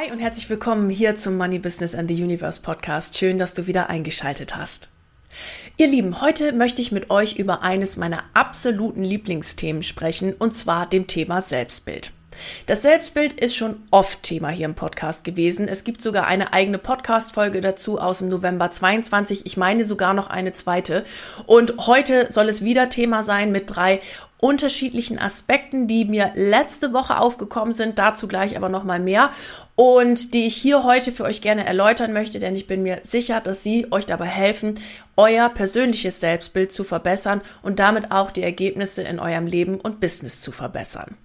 Hi und herzlich willkommen hier zum Money Business and the Universe Podcast. Schön, dass du wieder eingeschaltet hast. Ihr Lieben, heute möchte ich mit euch über eines meiner absoluten Lieblingsthemen sprechen, und zwar dem Thema Selbstbild. Das Selbstbild ist schon oft Thema hier im Podcast gewesen. Es gibt sogar eine eigene Podcast-Folge dazu aus dem November 22. Ich meine sogar noch eine zweite. Und heute soll es wieder Thema sein mit drei unterschiedlichen Aspekten, die mir letzte Woche aufgekommen sind, dazu gleich aber noch mal mehr und die ich hier heute für euch gerne erläutern möchte, denn ich bin mir sicher, dass sie euch dabei helfen, euer persönliches Selbstbild zu verbessern und damit auch die Ergebnisse in eurem Leben und Business zu verbessern.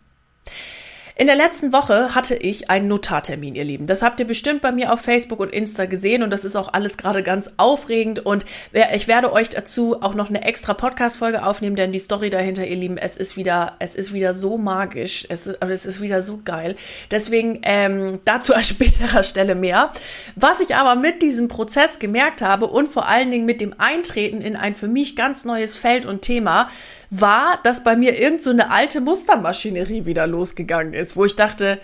In der letzten Woche hatte ich einen Notartermin, ihr Lieben. Das habt ihr bestimmt bei mir auf Facebook und Insta gesehen und das ist auch alles gerade ganz aufregend und ich werde euch dazu auch noch eine extra Podcast-Folge aufnehmen, denn die Story dahinter, ihr Lieben, es ist wieder, es ist wieder so magisch, es ist, es ist wieder so geil. Deswegen ähm, dazu an späterer Stelle mehr. Was ich aber mit diesem Prozess gemerkt habe und vor allen Dingen mit dem Eintreten in ein für mich ganz neues Feld und Thema, war, dass bei mir irgend so eine alte Mustermaschinerie wieder losgegangen ist, wo ich dachte,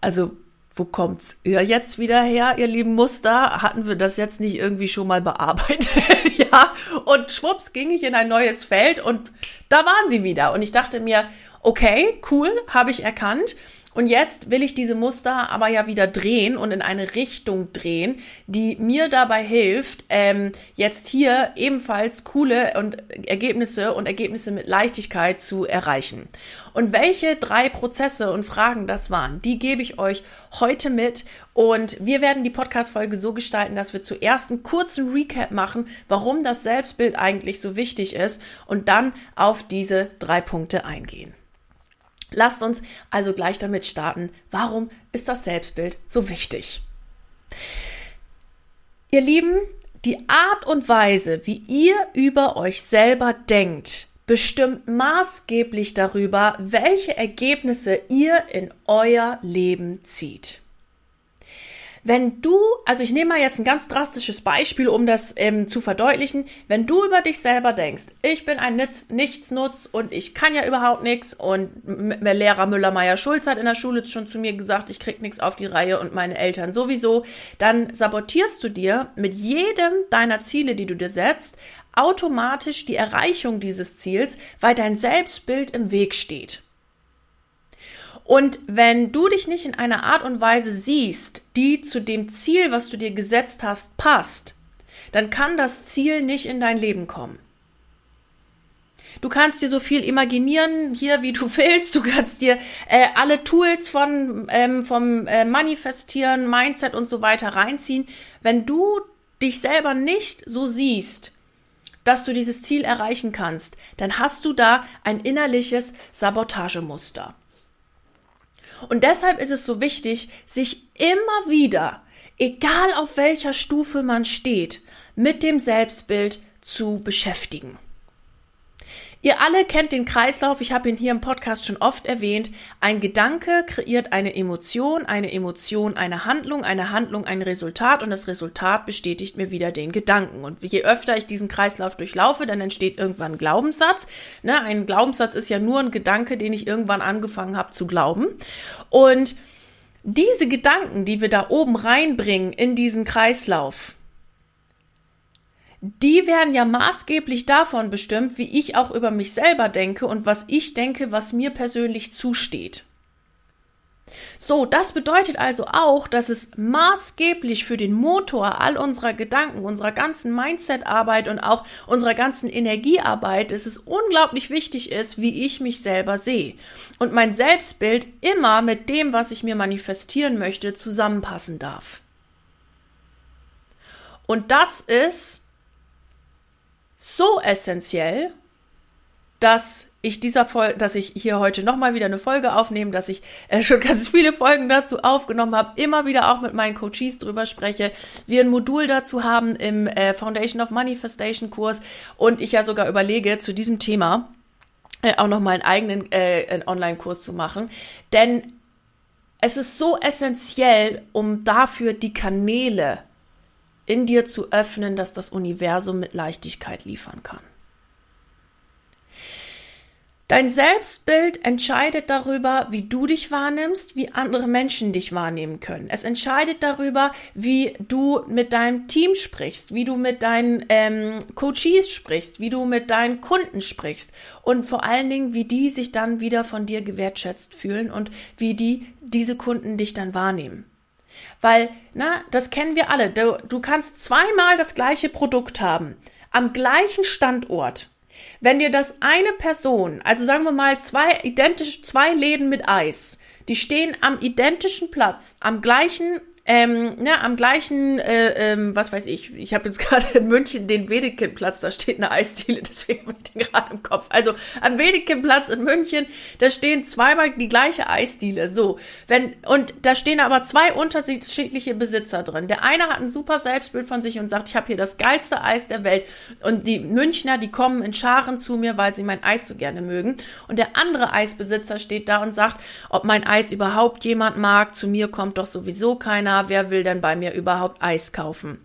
also wo kommt's ihr jetzt wieder her, ihr lieben Muster? Hatten wir das jetzt nicht irgendwie schon mal bearbeitet? ja, und schwupps ging ich in ein neues Feld und da waren sie wieder. Und ich dachte mir, okay, cool, habe ich erkannt. Und jetzt will ich diese Muster aber ja wieder drehen und in eine Richtung drehen, die mir dabei hilft, ähm, jetzt hier ebenfalls coole und Ergebnisse und Ergebnisse mit Leichtigkeit zu erreichen. Und welche drei Prozesse und Fragen das waren, die gebe ich euch heute mit. Und wir werden die Podcast-Folge so gestalten, dass wir zuerst einen kurzen Recap machen, warum das Selbstbild eigentlich so wichtig ist und dann auf diese drei Punkte eingehen. Lasst uns also gleich damit starten. Warum ist das Selbstbild so wichtig? Ihr Lieben, die Art und Weise, wie ihr über euch selber denkt, bestimmt maßgeblich darüber, welche Ergebnisse ihr in euer Leben zieht. Wenn du, also ich nehme mal jetzt ein ganz drastisches Beispiel, um das ähm, zu verdeutlichen, wenn du über dich selber denkst, ich bin ein Nitz, Nichtsnutz und ich kann ja überhaupt nichts und Lehrer Müller-Meyer-Schulz hat in der Schule schon zu mir gesagt, ich krieg nichts auf die Reihe und meine Eltern sowieso, dann sabotierst du dir mit jedem deiner Ziele, die du dir setzt, automatisch die Erreichung dieses Ziels, weil dein Selbstbild im Weg steht. Und wenn du dich nicht in einer Art und Weise siehst, die zu dem Ziel, was du dir gesetzt hast, passt, dann kann das Ziel nicht in dein Leben kommen. Du kannst dir so viel imaginieren hier, wie du willst. Du kannst dir äh, alle Tools von ähm, vom äh, Manifestieren, Mindset und so weiter reinziehen. Wenn du dich selber nicht so siehst, dass du dieses Ziel erreichen kannst, dann hast du da ein innerliches Sabotagemuster. Und deshalb ist es so wichtig, sich immer wieder, egal auf welcher Stufe man steht, mit dem Selbstbild zu beschäftigen. Ihr alle kennt den Kreislauf, ich habe ihn hier im Podcast schon oft erwähnt. Ein Gedanke kreiert eine Emotion, eine Emotion eine Handlung, eine Handlung ein Resultat und das Resultat bestätigt mir wieder den Gedanken. Und je öfter ich diesen Kreislauf durchlaufe, dann entsteht irgendwann ein Glaubenssatz. Ne, ein Glaubenssatz ist ja nur ein Gedanke, den ich irgendwann angefangen habe zu glauben. Und diese Gedanken, die wir da oben reinbringen in diesen Kreislauf, die werden ja maßgeblich davon bestimmt, wie ich auch über mich selber denke und was ich denke, was mir persönlich zusteht. So, das bedeutet also auch, dass es maßgeblich für den Motor all unserer Gedanken, unserer ganzen Mindset-Arbeit und auch unserer ganzen Energiearbeit, dass es unglaublich wichtig ist, wie ich mich selber sehe. Und mein Selbstbild immer mit dem, was ich mir manifestieren möchte, zusammenpassen darf. Und das ist so essentiell, dass ich dieser Folge, dass ich hier heute nochmal wieder eine Folge aufnehme, dass ich äh, schon ganz viele Folgen dazu aufgenommen habe, immer wieder auch mit meinen Coaches drüber spreche, wir ein Modul dazu haben im äh, Foundation of Manifestation Kurs und ich ja sogar überlege, zu diesem Thema äh, auch nochmal einen eigenen äh, Online-Kurs zu machen, denn es ist so essentiell, um dafür die Kanäle in dir zu öffnen, dass das Universum mit Leichtigkeit liefern kann. Dein Selbstbild entscheidet darüber, wie du dich wahrnimmst, wie andere Menschen dich wahrnehmen können. Es entscheidet darüber, wie du mit deinem Team sprichst, wie du mit deinen ähm, Coaches sprichst, wie du mit deinen Kunden sprichst und vor allen Dingen, wie die sich dann wieder von dir gewertschätzt fühlen und wie die diese Kunden dich dann wahrnehmen. Weil, na, das kennen wir alle. Du, du kannst zweimal das gleiche Produkt haben, am gleichen Standort wenn dir das eine Person, also sagen wir mal zwei identisch, zwei Läden mit Eis, die stehen am identischen Platz, am gleichen ähm, ne, am gleichen, äh, ähm, was weiß ich, ich habe jetzt gerade in München den Wedekindplatz, da steht eine Eisdiele, deswegen habe ich den gerade im Kopf. Also am Wedekindplatz in München, da stehen zweimal die gleiche Eisdiele. So, wenn, und da stehen aber zwei unterschiedliche Besitzer drin. Der eine hat ein super Selbstbild von sich und sagt, ich habe hier das geilste Eis der Welt. Und die Münchner, die kommen in Scharen zu mir, weil sie mein Eis so gerne mögen. Und der andere Eisbesitzer steht da und sagt, ob mein Eis überhaupt jemand mag, zu mir kommt doch sowieso keiner wer will denn bei mir überhaupt Eis kaufen?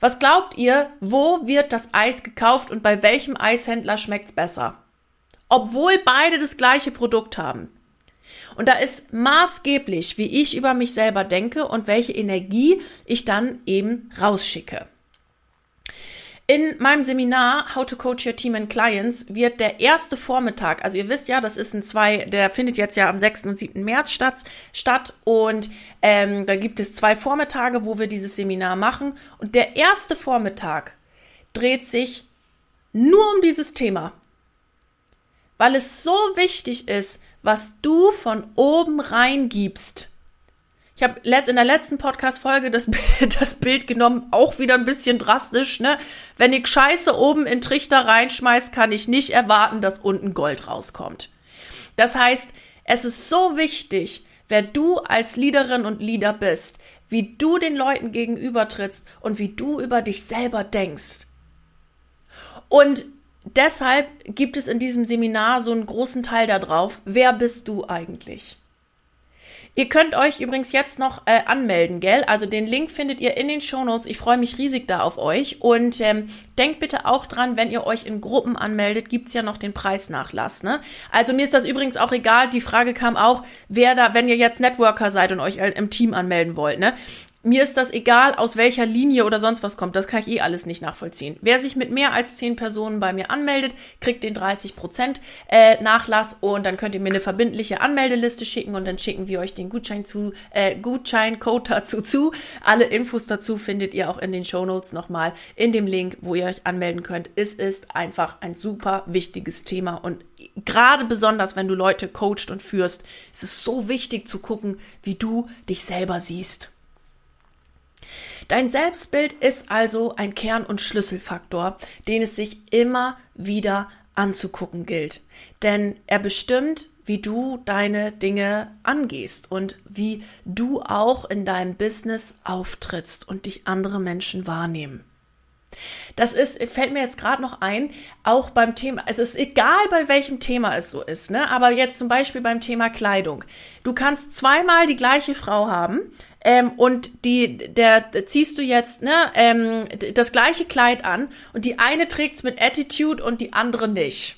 Was glaubt ihr, wo wird das Eis gekauft und bei welchem Eishändler schmeckt's besser? Obwohl beide das gleiche Produkt haben. Und da ist maßgeblich, wie ich über mich selber denke und welche Energie ich dann eben rausschicke. In meinem Seminar How to Coach Your Team and Clients wird der erste Vormittag, also ihr wisst ja, das ist ein zwei, der findet jetzt ja am 6. und 7. März statt, statt und ähm, da gibt es zwei Vormittage, wo wir dieses Seminar machen und der erste Vormittag dreht sich nur um dieses Thema, weil es so wichtig ist, was du von oben reingibst ich habe in der letzten Podcast-Folge das, das Bild genommen, auch wieder ein bisschen drastisch, ne? Wenn ich Scheiße oben in Trichter reinschmeiß, kann ich nicht erwarten, dass unten Gold rauskommt. Das heißt, es ist so wichtig, wer du als Leaderin und Leader bist, wie du den Leuten gegenübertrittst und wie du über dich selber denkst. Und deshalb gibt es in diesem Seminar so einen großen Teil darauf, wer bist du eigentlich? Ihr könnt euch übrigens jetzt noch äh, anmelden, gell? Also den Link findet ihr in den Shownotes. Ich freue mich riesig da auf euch. Und ähm, denkt bitte auch dran, wenn ihr euch in Gruppen anmeldet, gibt's ja noch den Preisnachlass. Ne? Also mir ist das übrigens auch egal. Die Frage kam auch, wer da, wenn ihr jetzt Networker seid und euch äh, im Team anmelden wollt, ne? Mir ist das egal, aus welcher Linie oder sonst was kommt. Das kann ich eh alles nicht nachvollziehen. Wer sich mit mehr als zehn Personen bei mir anmeldet, kriegt den 30% äh, Nachlass und dann könnt ihr mir eine verbindliche Anmeldeliste schicken und dann schicken wir euch den Gutschein zu, äh, Gutscheincode dazu zu. Alle Infos dazu findet ihr auch in den Show Notes nochmal in dem Link, wo ihr euch anmelden könnt. Es ist einfach ein super wichtiges Thema und gerade besonders, wenn du Leute coacht und führst, ist es so wichtig zu gucken, wie du dich selber siehst. Dein Selbstbild ist also ein Kern- und Schlüsselfaktor, den es sich immer wieder anzugucken gilt. Denn er bestimmt, wie du deine Dinge angehst und wie du auch in deinem Business auftrittst und dich andere Menschen wahrnehmen. Das ist, fällt mir jetzt gerade noch ein, auch beim Thema, also es ist egal, bei welchem Thema es so ist, ne? Aber jetzt zum Beispiel beim Thema Kleidung. Du kannst zweimal die gleiche Frau haben, ähm, und die, der, der ziehst du jetzt ne, ähm, das gleiche Kleid an und die eine trägt's mit Attitude und die andere nicht.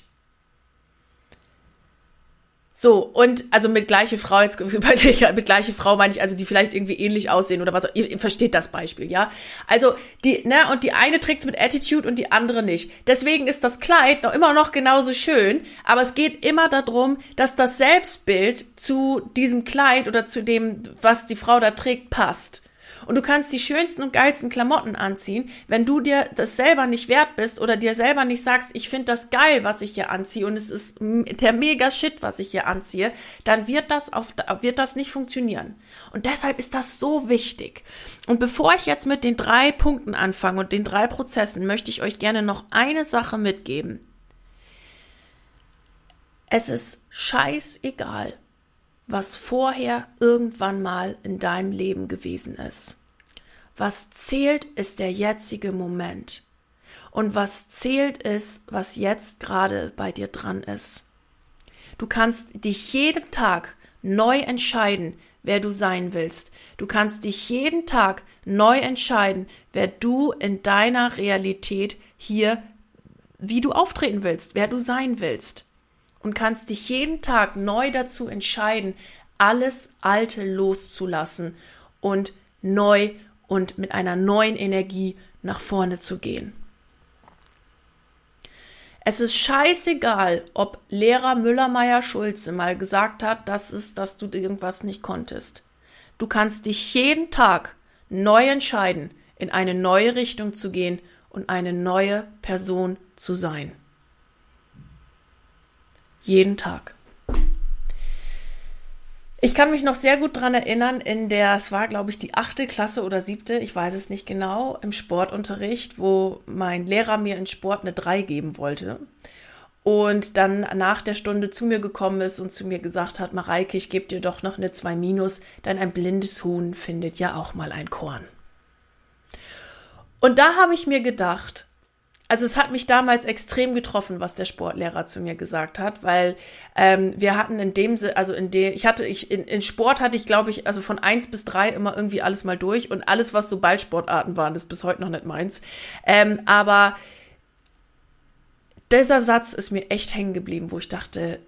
So, und also mit gleiche Frau, jetzt, mit gleiche Frau meine ich also, die vielleicht irgendwie ähnlich aussehen oder was, ihr, ihr versteht das Beispiel, ja? Also, die, ne, und die eine trägt's mit Attitude und die andere nicht. Deswegen ist das Kleid noch immer noch genauso schön, aber es geht immer darum, dass das Selbstbild zu diesem Kleid oder zu dem, was die Frau da trägt, passt. Und du kannst die schönsten und geilsten Klamotten anziehen, wenn du dir das selber nicht wert bist oder dir selber nicht sagst, ich finde das geil, was ich hier anziehe und es ist der mega Shit, was ich hier anziehe, dann wird das auf, wird das nicht funktionieren. Und deshalb ist das so wichtig. Und bevor ich jetzt mit den drei Punkten anfange und den drei Prozessen, möchte ich euch gerne noch eine Sache mitgeben. Es ist scheißegal, was vorher irgendwann mal in deinem Leben gewesen ist. Was zählt, ist der jetzige Moment. Und was zählt, ist, was jetzt gerade bei dir dran ist. Du kannst dich jeden Tag neu entscheiden, wer du sein willst. Du kannst dich jeden Tag neu entscheiden, wer du in deiner Realität hier, wie du auftreten willst, wer du sein willst. Und kannst dich jeden Tag neu dazu entscheiden, alles Alte loszulassen und neu und mit einer neuen Energie nach vorne zu gehen. Es ist scheißegal, ob Lehrer Müller-Meyer-Schulze mal gesagt hat, das ist, dass du irgendwas nicht konntest. Du kannst dich jeden Tag neu entscheiden, in eine neue Richtung zu gehen und eine neue Person zu sein. Jeden Tag. Ich kann mich noch sehr gut dran erinnern, in der, es war, glaube ich, die achte Klasse oder siebte, ich weiß es nicht genau, im Sportunterricht, wo mein Lehrer mir in Sport eine 3 geben wollte. Und dann nach der Stunde zu mir gekommen ist und zu mir gesagt hat, Mareike, ich gebe dir doch noch eine 2 minus, denn ein blindes Huhn findet ja auch mal ein Korn. Und da habe ich mir gedacht, also es hat mich damals extrem getroffen, was der Sportlehrer zu mir gesagt hat, weil ähm, wir hatten in dem, also in dem, ich hatte, ich in, in Sport hatte ich, glaube ich, also von eins bis drei immer irgendwie alles mal durch und alles, was so Ballsportarten waren, ist bis heute noch nicht meins. Ähm, aber dieser Satz ist mir echt hängen geblieben, wo ich dachte,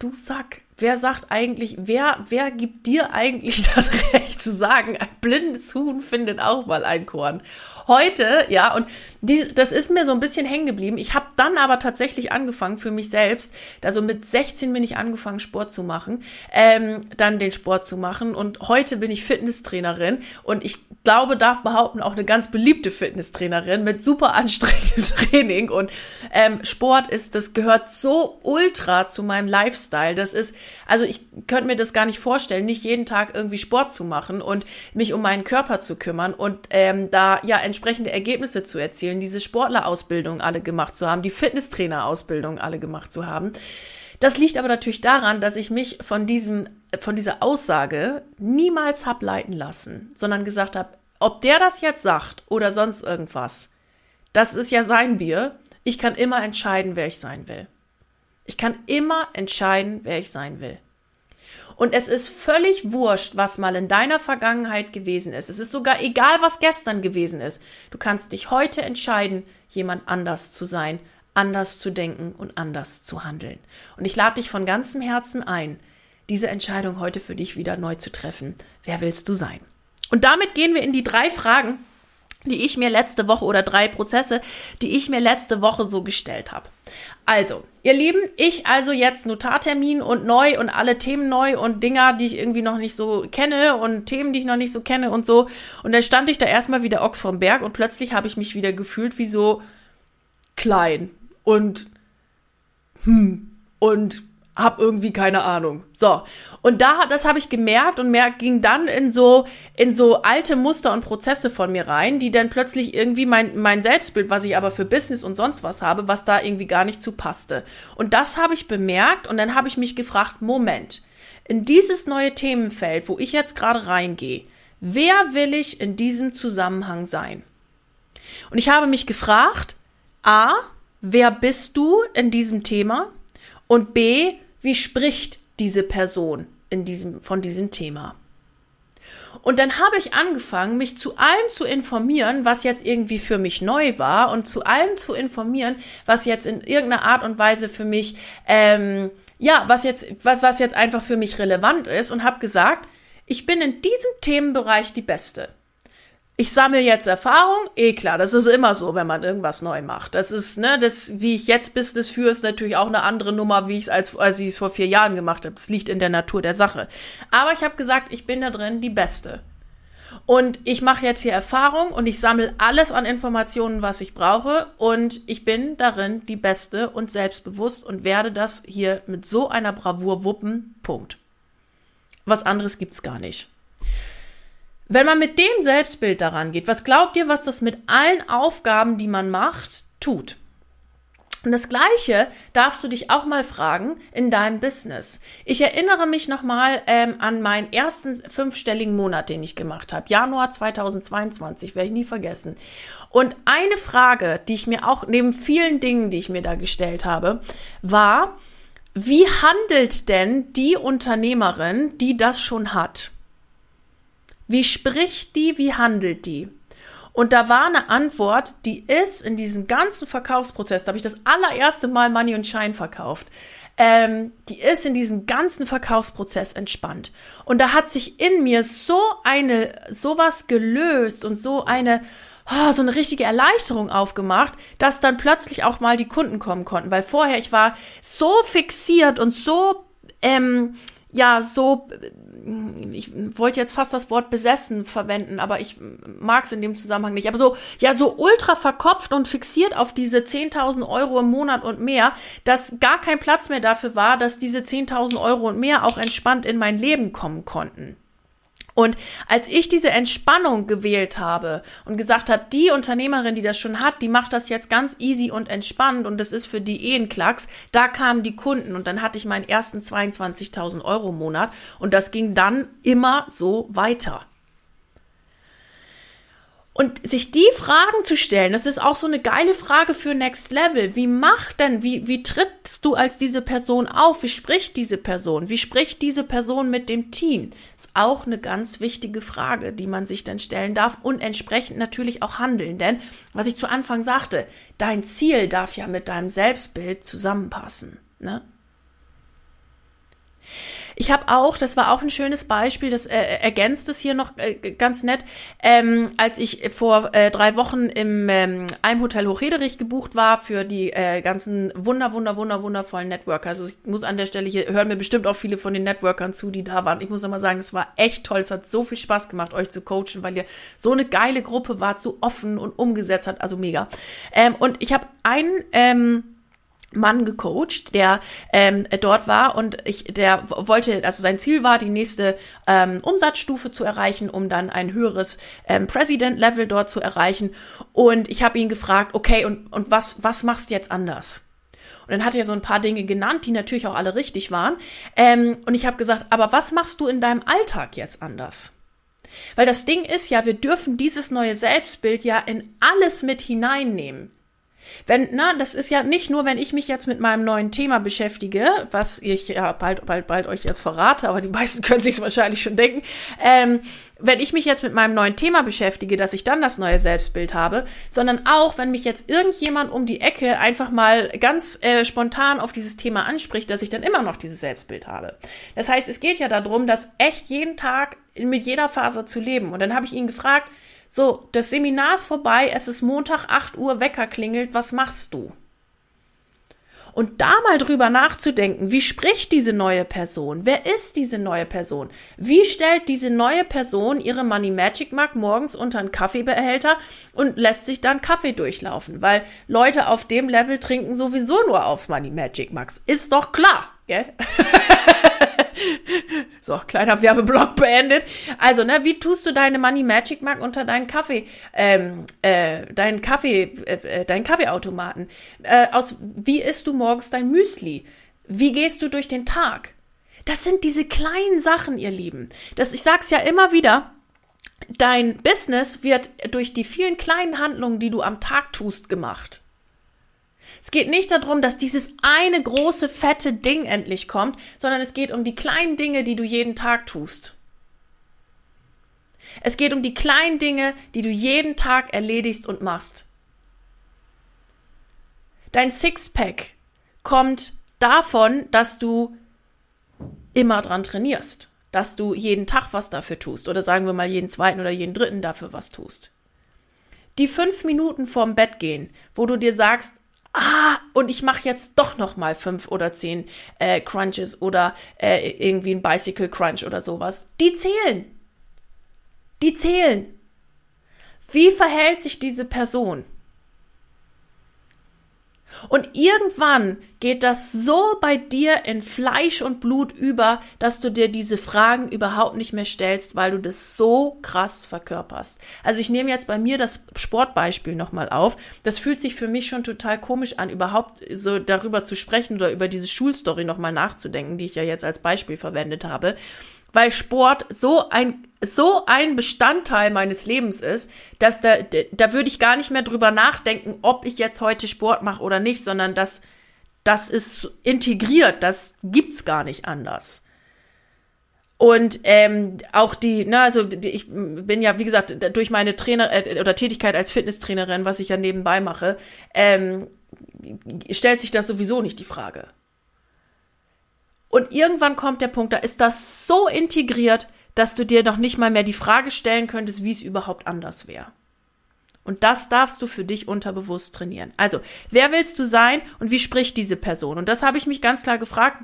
du Sack, wer sagt eigentlich, wer, wer gibt dir eigentlich das Recht zu sagen, ein blindes Huhn findet auch mal ein Korn? Heute, ja, und die, das ist mir so ein bisschen hängen geblieben. Ich habe dann aber tatsächlich angefangen für mich selbst, also mit 16 bin ich angefangen, Sport zu machen, ähm, dann den Sport zu machen und heute bin ich Fitnesstrainerin und ich glaube, darf behaupten, auch eine ganz beliebte Fitnesstrainerin mit super anstrengendem Training und ähm, Sport ist, das gehört so ultra zu meinem Lifestyle. Das ist, also ich könnte mir das gar nicht vorstellen, nicht jeden Tag irgendwie Sport zu machen und mich um meinen Körper zu kümmern und ähm, da ja entsprechende Ergebnisse zu erzielen, diese Sportlerausbildung alle gemacht zu haben, die Fitnesstrainerausbildung alle gemacht zu haben. Das liegt aber natürlich daran, dass ich mich von diesem, von dieser Aussage niemals hab leiten lassen, sondern gesagt habe, ob der das jetzt sagt oder sonst irgendwas, das ist ja sein Bier. Ich kann immer entscheiden, wer ich sein will. Ich kann immer entscheiden, wer ich sein will. Und es ist völlig wurscht, was mal in deiner Vergangenheit gewesen ist. Es ist sogar egal, was gestern gewesen ist. Du kannst dich heute entscheiden, jemand anders zu sein, anders zu denken und anders zu handeln. Und ich lade dich von ganzem Herzen ein, diese Entscheidung heute für dich wieder neu zu treffen. Wer willst du sein? Und damit gehen wir in die drei Fragen, die ich mir letzte Woche oder drei Prozesse, die ich mir letzte Woche so gestellt habe. Also, ihr Lieben, ich also jetzt Notartermin und neu und alle Themen neu und Dinger, die ich irgendwie noch nicht so kenne und Themen, die ich noch nicht so kenne und so. Und dann stand ich da erstmal wie der Ochs vom Berg und plötzlich habe ich mich wieder gefühlt wie so klein und hm und hab irgendwie keine Ahnung. So. Und da, das habe ich gemerkt und mehr ging dann in so, in so alte Muster und Prozesse von mir rein, die dann plötzlich irgendwie mein, mein Selbstbild, was ich aber für Business und sonst was habe, was da irgendwie gar nicht zu passte. Und das habe ich bemerkt und dann habe ich mich gefragt, Moment, in dieses neue Themenfeld, wo ich jetzt gerade reingehe, wer will ich in diesem Zusammenhang sein? Und ich habe mich gefragt, A, wer bist du in diesem Thema? Und B, wie spricht diese Person in diesem, von diesem Thema? Und dann habe ich angefangen, mich zu allem zu informieren, was jetzt irgendwie für mich neu war und zu allem zu informieren, was jetzt in irgendeiner Art und Weise für mich, ähm, ja, was jetzt, was, was jetzt einfach für mich relevant ist und habe gesagt, ich bin in diesem Themenbereich die Beste ich sammle jetzt Erfahrung, eh klar, das ist immer so, wenn man irgendwas neu macht. Das ist, ne, das, wie ich jetzt Business führe, ist natürlich auch eine andere Nummer, wie ich es als, als ich es vor vier Jahren gemacht habe. Das liegt in der Natur der Sache. Aber ich habe gesagt, ich bin da drin die Beste. Und ich mache jetzt hier Erfahrung und ich sammle alles an Informationen, was ich brauche. Und ich bin darin die Beste und selbstbewusst und werde das hier mit so einer Bravour wuppen. Punkt. Was anderes gibt's gar nicht. Wenn man mit dem Selbstbild daran geht, was glaubt ihr, was das mit allen Aufgaben, die man macht, tut? Und das Gleiche darfst du dich auch mal fragen in deinem Business. Ich erinnere mich nochmal ähm, an meinen ersten fünfstelligen Monat, den ich gemacht habe. Januar 2022, werde ich nie vergessen. Und eine Frage, die ich mir auch neben vielen Dingen, die ich mir da gestellt habe, war, wie handelt denn die Unternehmerin, die das schon hat? Wie spricht die, wie handelt die? Und da war eine Antwort, die ist in diesem ganzen Verkaufsprozess, da habe ich das allererste Mal Money und Shine verkauft, ähm, die ist in diesem ganzen Verkaufsprozess entspannt. Und da hat sich in mir so eine, sowas gelöst und so eine, oh, so eine richtige Erleichterung aufgemacht, dass dann plötzlich auch mal die Kunden kommen konnten. Weil vorher ich war so fixiert und so, ähm, ja, so ich wollte jetzt fast das Wort besessen verwenden, aber ich mag es in dem Zusammenhang nicht. Aber so, ja, so ultra verkopft und fixiert auf diese 10.000 Euro im Monat und mehr, dass gar kein Platz mehr dafür war, dass diese 10.000 Euro und mehr auch entspannt in mein Leben kommen konnten. Und als ich diese Entspannung gewählt habe und gesagt habe, die Unternehmerin, die das schon hat, die macht das jetzt ganz easy und entspannt und das ist für die eh ein Klacks, da kamen die Kunden und dann hatte ich meinen ersten 22.000 Euro Monat und das ging dann immer so weiter. Und sich die Fragen zu stellen, das ist auch so eine geile Frage für Next Level. Wie macht denn, wie, wie trittst du als diese Person auf? Wie spricht diese Person? Wie spricht diese Person mit dem Team? Ist auch eine ganz wichtige Frage, die man sich dann stellen darf und entsprechend natürlich auch handeln. Denn, was ich zu Anfang sagte, dein Ziel darf ja mit deinem Selbstbild zusammenpassen. Ne? Ich habe auch, das war auch ein schönes Beispiel, das äh, ergänzt es hier noch äh, ganz nett, ähm, als ich vor äh, drei Wochen im ähm, Heimhotel Hochederich gebucht war für die äh, ganzen wunder, wunder, wunder, wundervollen Networker. Also ich muss an der Stelle hier, hören mir bestimmt auch viele von den Networkern zu, die da waren. Ich muss nochmal sagen, es war echt toll. Es hat so viel Spaß gemacht, euch zu coachen, weil ihr so eine geile Gruppe wart, so offen und umgesetzt hat. Also mega. Ähm, und ich habe einen ähm, Mann gecoacht, der ähm, dort war und ich, der wollte, also sein Ziel war, die nächste ähm, Umsatzstufe zu erreichen, um dann ein höheres ähm, President-Level dort zu erreichen. Und ich habe ihn gefragt, okay, und, und was, was machst du jetzt anders? Und dann hat er so ein paar Dinge genannt, die natürlich auch alle richtig waren. Ähm, und ich habe gesagt, aber was machst du in deinem Alltag jetzt anders? Weil das Ding ist ja, wir dürfen dieses neue Selbstbild ja in alles mit hineinnehmen. Wenn, na, das ist ja nicht nur, wenn ich mich jetzt mit meinem neuen Thema beschäftige, was ich ja bald, bald, bald euch jetzt verrate, aber die meisten können sich wahrscheinlich schon denken. Ähm, wenn ich mich jetzt mit meinem neuen Thema beschäftige, dass ich dann das neue Selbstbild habe, sondern auch, wenn mich jetzt irgendjemand um die Ecke einfach mal ganz äh, spontan auf dieses Thema anspricht, dass ich dann immer noch dieses Selbstbild habe. Das heißt, es geht ja darum, das echt jeden Tag mit jeder Faser zu leben. Und dann habe ich ihn gefragt, so, das Seminar ist vorbei, es ist Montag 8 Uhr, Wecker klingelt, was machst du? Und da mal drüber nachzudenken, wie spricht diese neue Person? Wer ist diese neue Person? Wie stellt diese neue Person ihre Money Magic Mark morgens unter einen Kaffeebehälter und lässt sich dann Kaffee durchlaufen? Weil Leute auf dem Level trinken sowieso nur aufs Money Magic Max. Ist doch klar, gell? so, kleiner Werbeblock beendet. Also, ne, wie tust du deine Money Magic Mark unter deinen Kaffee, ähm, äh, deinen Kaffee, äh, äh, deinen Kaffeeautomaten? Äh, aus, wie isst du morgens dein Müsli? Wie gehst du durch den Tag? Das sind diese kleinen Sachen, ihr Lieben. Das, ich sag's ja immer wieder. Dein Business wird durch die vielen kleinen Handlungen, die du am Tag tust, gemacht. Es geht nicht darum, dass dieses eine große, fette Ding endlich kommt, sondern es geht um die kleinen Dinge, die du jeden Tag tust. Es geht um die kleinen Dinge, die du jeden Tag erledigst und machst. Dein Sixpack kommt davon, dass du immer dran trainierst, dass du jeden Tag was dafür tust oder sagen wir mal jeden zweiten oder jeden dritten dafür was tust. Die fünf Minuten vorm Bett gehen, wo du dir sagst, ah, und ich mache jetzt doch noch mal fünf oder zehn äh, Crunches oder äh, irgendwie ein Bicycle Crunch oder sowas. Die zählen. Die zählen. Wie verhält sich diese Person? Und irgendwann geht das so bei dir in Fleisch und Blut über, dass du dir diese Fragen überhaupt nicht mehr stellst, weil du das so krass verkörperst. Also ich nehme jetzt bei mir das Sportbeispiel nochmal auf. Das fühlt sich für mich schon total komisch an, überhaupt so darüber zu sprechen oder über diese Schulstory nochmal nachzudenken, die ich ja jetzt als Beispiel verwendet habe weil Sport so ein so ein Bestandteil meines Lebens ist, dass da da würde ich gar nicht mehr drüber nachdenken, ob ich jetzt heute Sport mache oder nicht, sondern das das ist integriert, das gibt's gar nicht anders. Und ähm, auch die, ne, also ich bin ja, wie gesagt, durch meine Trainer äh, oder Tätigkeit als Fitnesstrainerin, was ich ja nebenbei mache, ähm, stellt sich das sowieso nicht die Frage. Und irgendwann kommt der Punkt, da ist das so integriert, dass du dir noch nicht mal mehr die Frage stellen könntest, wie es überhaupt anders wäre. Und das darfst du für dich unterbewusst trainieren. Also, wer willst du sein und wie spricht diese Person? Und das habe ich mich ganz klar gefragt.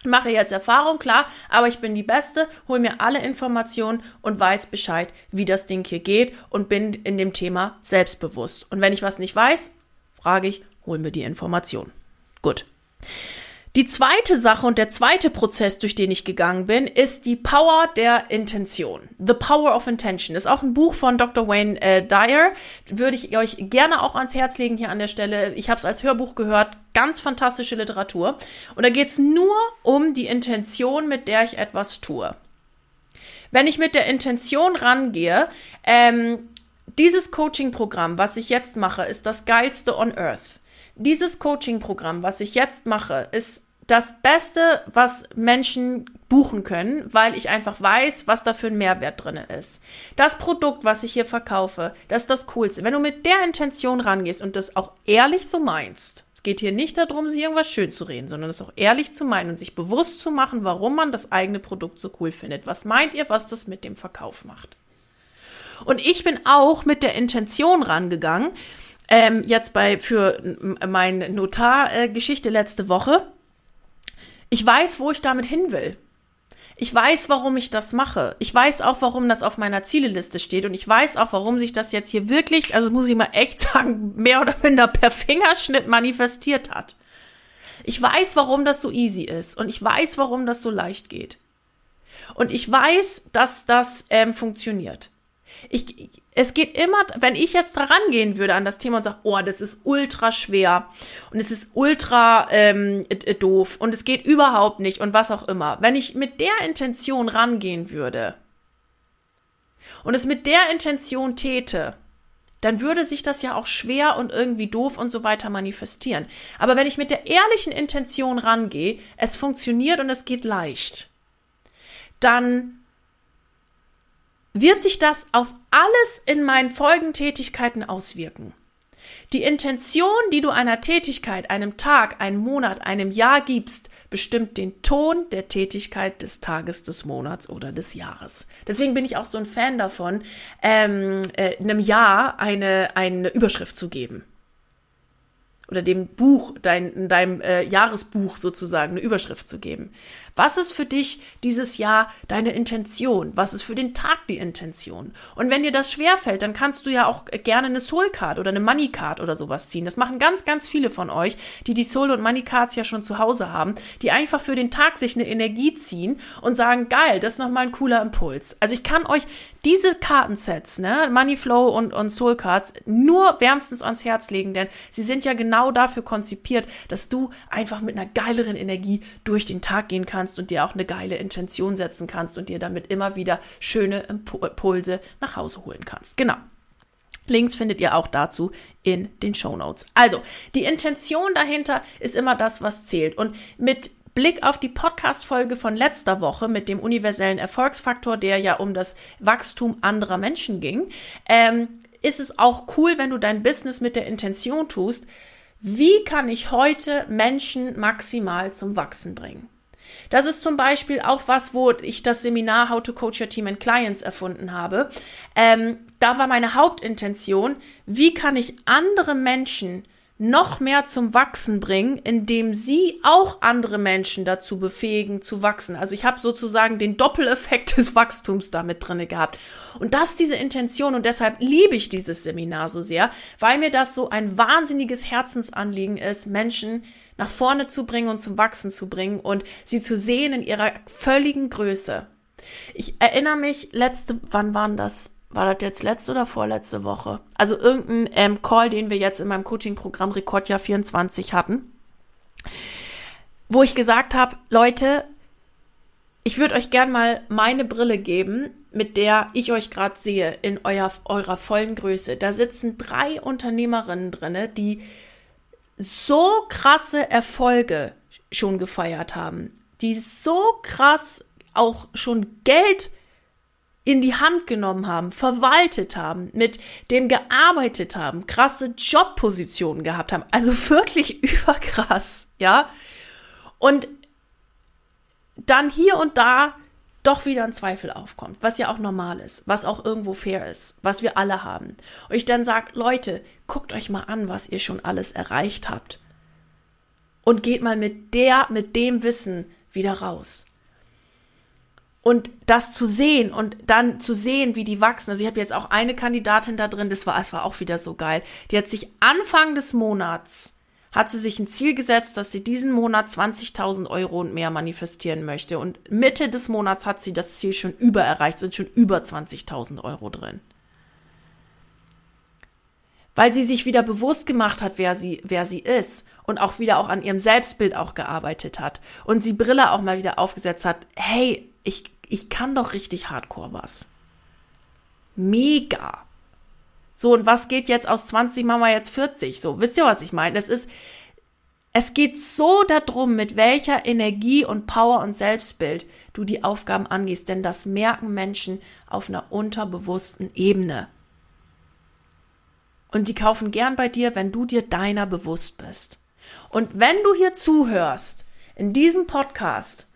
Ich mache jetzt Erfahrung, klar, aber ich bin die Beste, hol mir alle Informationen und weiß Bescheid, wie das Ding hier geht und bin in dem Thema selbstbewusst. Und wenn ich was nicht weiß, frage ich, hol mir die Information. Gut. Die zweite Sache und der zweite Prozess, durch den ich gegangen bin, ist die Power der Intention. The Power of Intention. Ist auch ein Buch von Dr. Wayne äh, Dyer. Würde ich euch gerne auch ans Herz legen hier an der Stelle. Ich habe es als Hörbuch gehört. Ganz fantastische Literatur. Und da geht es nur um die Intention, mit der ich etwas tue. Wenn ich mit der Intention rangehe, ähm, dieses Coaching-Programm, was ich jetzt mache, ist das geilste on Earth. Dieses Coaching-Programm, was ich jetzt mache, ist das Beste, was Menschen buchen können, weil ich einfach weiß, was da für ein Mehrwert drin ist. Das Produkt, was ich hier verkaufe, das ist das Coolste. Wenn du mit der Intention rangehst und das auch ehrlich so meinst, es geht hier nicht darum, sich irgendwas schön zu reden, sondern es auch ehrlich zu meinen und sich bewusst zu machen, warum man das eigene Produkt so cool findet. Was meint ihr, was das mit dem Verkauf macht? Und ich bin auch mit der Intention rangegangen, ähm, jetzt bei für meine Notargeschichte äh, letzte Woche. Ich weiß, wo ich damit hin will. Ich weiß, warum ich das mache. Ich weiß auch, warum das auf meiner Zieleliste steht. Und ich weiß auch, warum sich das jetzt hier wirklich, also muss ich mal echt sagen, mehr oder minder per Fingerschnitt manifestiert hat. Ich weiß, warum das so easy ist. Und ich weiß, warum das so leicht geht. Und ich weiß, dass das ähm, funktioniert. Ich, es geht immer, wenn ich jetzt dran gehen würde an das Thema und sage, oh, das ist ultra schwer und es ist ultra ähm, doof und es geht überhaupt nicht und was auch immer. Wenn ich mit der Intention rangehen würde und es mit der Intention täte, dann würde sich das ja auch schwer und irgendwie doof und so weiter manifestieren. Aber wenn ich mit der ehrlichen Intention rangehe, es funktioniert und es geht leicht, dann wird sich das auf alles in meinen Folgentätigkeiten auswirken. Die Intention, die du einer Tätigkeit, einem Tag, einem Monat, einem Jahr gibst, bestimmt den Ton der Tätigkeit des Tages, des Monats oder des Jahres. Deswegen bin ich auch so ein Fan davon, ähm, äh, einem Jahr eine, eine Überschrift zu geben oder dem Buch, dein, deinem äh, Jahresbuch sozusagen eine Überschrift zu geben. Was ist für dich dieses Jahr deine Intention? Was ist für den Tag die Intention? Und wenn dir das schwerfällt, dann kannst du ja auch gerne eine Soul Card oder eine Money Card oder sowas ziehen. Das machen ganz, ganz viele von euch, die die Soul und Money Cards ja schon zu Hause haben, die einfach für den Tag sich eine Energie ziehen und sagen, geil, das ist nochmal ein cooler Impuls. Also ich kann euch diese Kartensets, ne, Money Flow und, und Soul Cards, nur wärmstens ans Herz legen, denn sie sind ja genau dafür konzipiert, dass du einfach mit einer geileren Energie durch den Tag gehen kannst und dir auch eine geile Intention setzen kannst und dir damit immer wieder schöne Impulse nach Hause holen kannst. Genau. Links findet ihr auch dazu in den Show Notes. Also, die Intention dahinter ist immer das, was zählt. Und mit Blick auf die Podcast-Folge von letzter Woche mit dem universellen Erfolgsfaktor, der ja um das Wachstum anderer Menschen ging, ähm, ist es auch cool, wenn du dein Business mit der Intention tust, wie kann ich heute Menschen maximal zum Wachsen bringen? Das ist zum Beispiel auch was, wo ich das Seminar How to Coach Your Team and Clients erfunden habe. Ähm, da war meine Hauptintention, wie kann ich andere Menschen noch mehr zum Wachsen bringen, indem sie auch andere Menschen dazu befähigen zu wachsen. Also ich habe sozusagen den Doppeleffekt des Wachstums damit drinne gehabt. Und das ist diese Intention und deshalb liebe ich dieses Seminar so sehr, weil mir das so ein wahnsinniges Herzensanliegen ist, Menschen nach vorne zu bringen und zum Wachsen zu bringen und sie zu sehen in ihrer völligen Größe. Ich erinnere mich letzte, wann waren das? war das jetzt letzte oder vorletzte Woche? Also irgendein ähm, Call, den wir jetzt in meinem Coaching-Programm Rekordjahr 24 hatten, wo ich gesagt habe, Leute, ich würde euch gern mal meine Brille geben, mit der ich euch gerade sehe in euer, eurer vollen Größe. Da sitzen drei Unternehmerinnen drinne, die so krasse Erfolge schon gefeiert haben, die so krass auch schon Geld in die Hand genommen haben, verwaltet haben, mit dem gearbeitet haben, krasse Jobpositionen gehabt haben, also wirklich überkrass, ja. Und dann hier und da doch wieder ein Zweifel aufkommt, was ja auch normal ist, was auch irgendwo fair ist, was wir alle haben. Und ich dann sage, Leute, guckt euch mal an, was ihr schon alles erreicht habt. Und geht mal mit der, mit dem Wissen wieder raus. Und das zu sehen und dann zu sehen, wie die wachsen. Also ich habe jetzt auch eine Kandidatin da drin, das war, das war auch wieder so geil. Die hat sich Anfang des Monats, hat sie sich ein Ziel gesetzt, dass sie diesen Monat 20.000 Euro und mehr manifestieren möchte. Und Mitte des Monats hat sie das Ziel schon über erreicht, sind schon über 20.000 Euro drin. Weil sie sich wieder bewusst gemacht hat, wer sie, wer sie ist und auch wieder auch an ihrem Selbstbild auch gearbeitet hat und sie Brille auch mal wieder aufgesetzt hat. Hey, ich ich kann doch richtig hardcore was. Mega. So, und was geht jetzt aus 20, machen wir jetzt 40? So, wisst ihr, was ich meine? Es ist, es geht so darum, mit welcher Energie und Power und Selbstbild du die Aufgaben angehst, denn das merken Menschen auf einer unterbewussten Ebene. Und die kaufen gern bei dir, wenn du dir deiner bewusst bist. Und wenn du hier zuhörst, in diesem Podcast,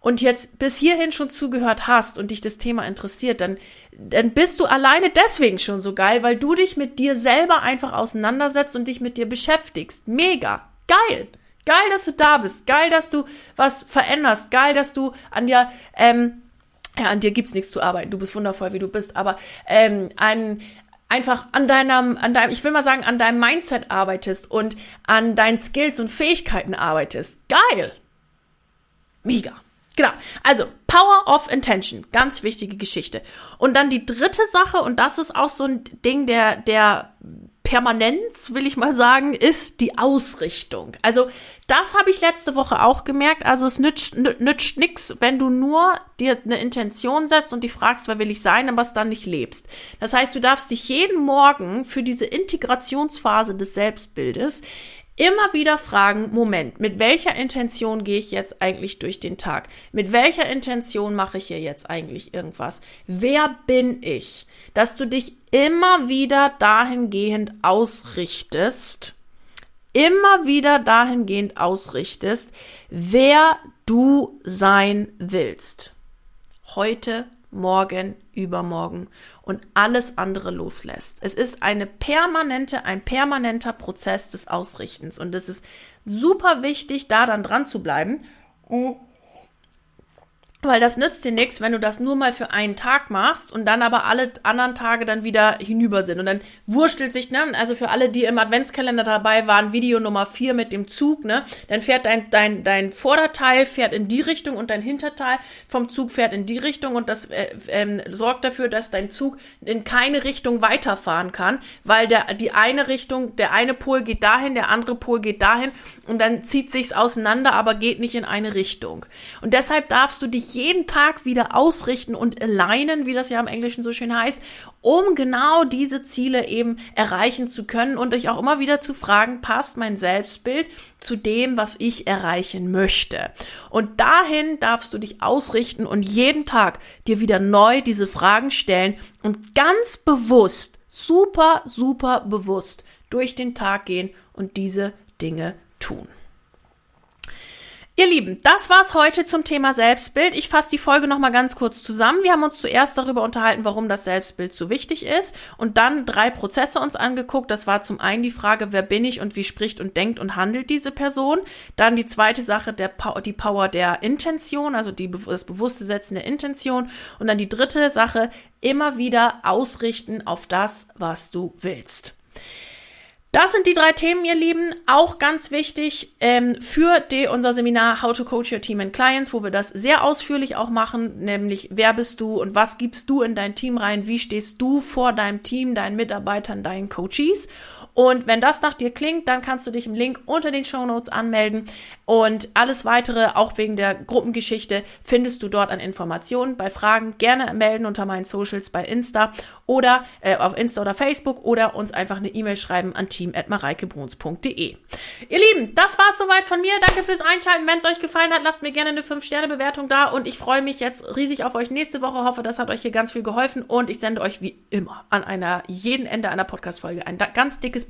und jetzt bis hierhin schon zugehört hast und dich das Thema interessiert, dann, dann bist du alleine deswegen schon so geil, weil du dich mit dir selber einfach auseinandersetzt und dich mit dir beschäftigst. Mega. Geil. Geil, dass du da bist. Geil, dass du was veränderst. Geil, dass du an dir, ähm, ja, an dir gibt's nichts zu arbeiten. Du bist wundervoll, wie du bist, aber ähm, ein, einfach an deinem, an deinem, ich will mal sagen, an deinem Mindset arbeitest und an deinen Skills und Fähigkeiten arbeitest. Geil. Mega. Genau. Also Power of Intention, ganz wichtige Geschichte. Und dann die dritte Sache, und das ist auch so ein Ding der, der Permanenz, will ich mal sagen, ist die Ausrichtung. Also das habe ich letzte Woche auch gemerkt. Also es nützt, nützt nichts, wenn du nur dir eine Intention setzt und die fragst, wer will ich sein, aber es dann nicht lebst. Das heißt, du darfst dich jeden Morgen für diese Integrationsphase des Selbstbildes immer wieder fragen, Moment, mit welcher Intention gehe ich jetzt eigentlich durch den Tag? Mit welcher Intention mache ich hier jetzt eigentlich irgendwas? Wer bin ich? Dass du dich immer wieder dahingehend ausrichtest, immer wieder dahingehend ausrichtest, wer du sein willst. Heute, morgen, übermorgen und alles andere loslässt. Es ist eine permanente, ein permanenter Prozess des Ausrichtens und es ist super wichtig, da dann dran zu bleiben. Weil das nützt dir nichts, wenn du das nur mal für einen Tag machst und dann aber alle anderen Tage dann wieder hinüber sind. Und dann wurstelt sich, ne, also für alle, die im Adventskalender dabei waren, Video Nummer 4 mit dem Zug, ne, dann fährt dein, dein, dein Vorderteil fährt in die Richtung und dein Hinterteil vom Zug fährt in die Richtung und das äh, ähm, sorgt dafür, dass dein Zug in keine Richtung weiterfahren kann, weil der, die eine Richtung, der eine Pol geht dahin, der andere Pol geht dahin und dann zieht sich's auseinander, aber geht nicht in eine Richtung. Und deshalb darfst du dich jeden Tag wieder ausrichten und alignen, wie das ja im Englischen so schön heißt, um genau diese Ziele eben erreichen zu können und dich auch immer wieder zu fragen, passt mein Selbstbild zu dem, was ich erreichen möchte? Und dahin darfst du dich ausrichten und jeden Tag dir wieder neu diese Fragen stellen und ganz bewusst, super, super bewusst durch den Tag gehen und diese Dinge tun. Ihr Lieben, das war's heute zum Thema Selbstbild. Ich fasse die Folge nochmal ganz kurz zusammen. Wir haben uns zuerst darüber unterhalten, warum das Selbstbild so wichtig ist und dann drei Prozesse uns angeguckt. Das war zum einen die Frage, wer bin ich und wie spricht und denkt und handelt diese Person. Dann die zweite Sache, der, die Power der Intention, also die, das bewusste Setzen der Intention. Und dann die dritte Sache, immer wieder ausrichten auf das, was du willst. Das sind die drei Themen, ihr Lieben. Auch ganz wichtig ähm, für die, unser Seminar How to Coach Your Team and Clients, wo wir das sehr ausführlich auch machen, nämlich wer bist du und was gibst du in dein Team rein, wie stehst du vor deinem Team, deinen Mitarbeitern, deinen Coaches. Und wenn das nach dir klingt, dann kannst du dich im Link unter den Show Notes anmelden und alles weitere, auch wegen der Gruppengeschichte, findest du dort an Informationen. Bei Fragen gerne melden unter meinen Socials bei Insta oder äh, auf Insta oder Facebook oder uns einfach eine E-Mail schreiben an team@mareikebruns.de. Ihr Lieben, das war's soweit von mir. Danke fürs Einschalten. Wenn es euch gefallen hat, lasst mir gerne eine 5-Sterne-Bewertung da und ich freue mich jetzt riesig auf euch nächste Woche. Hoffe, das hat euch hier ganz viel geholfen und ich sende euch wie immer an einer jeden Ende einer Podcast-Folge ein ganz dickes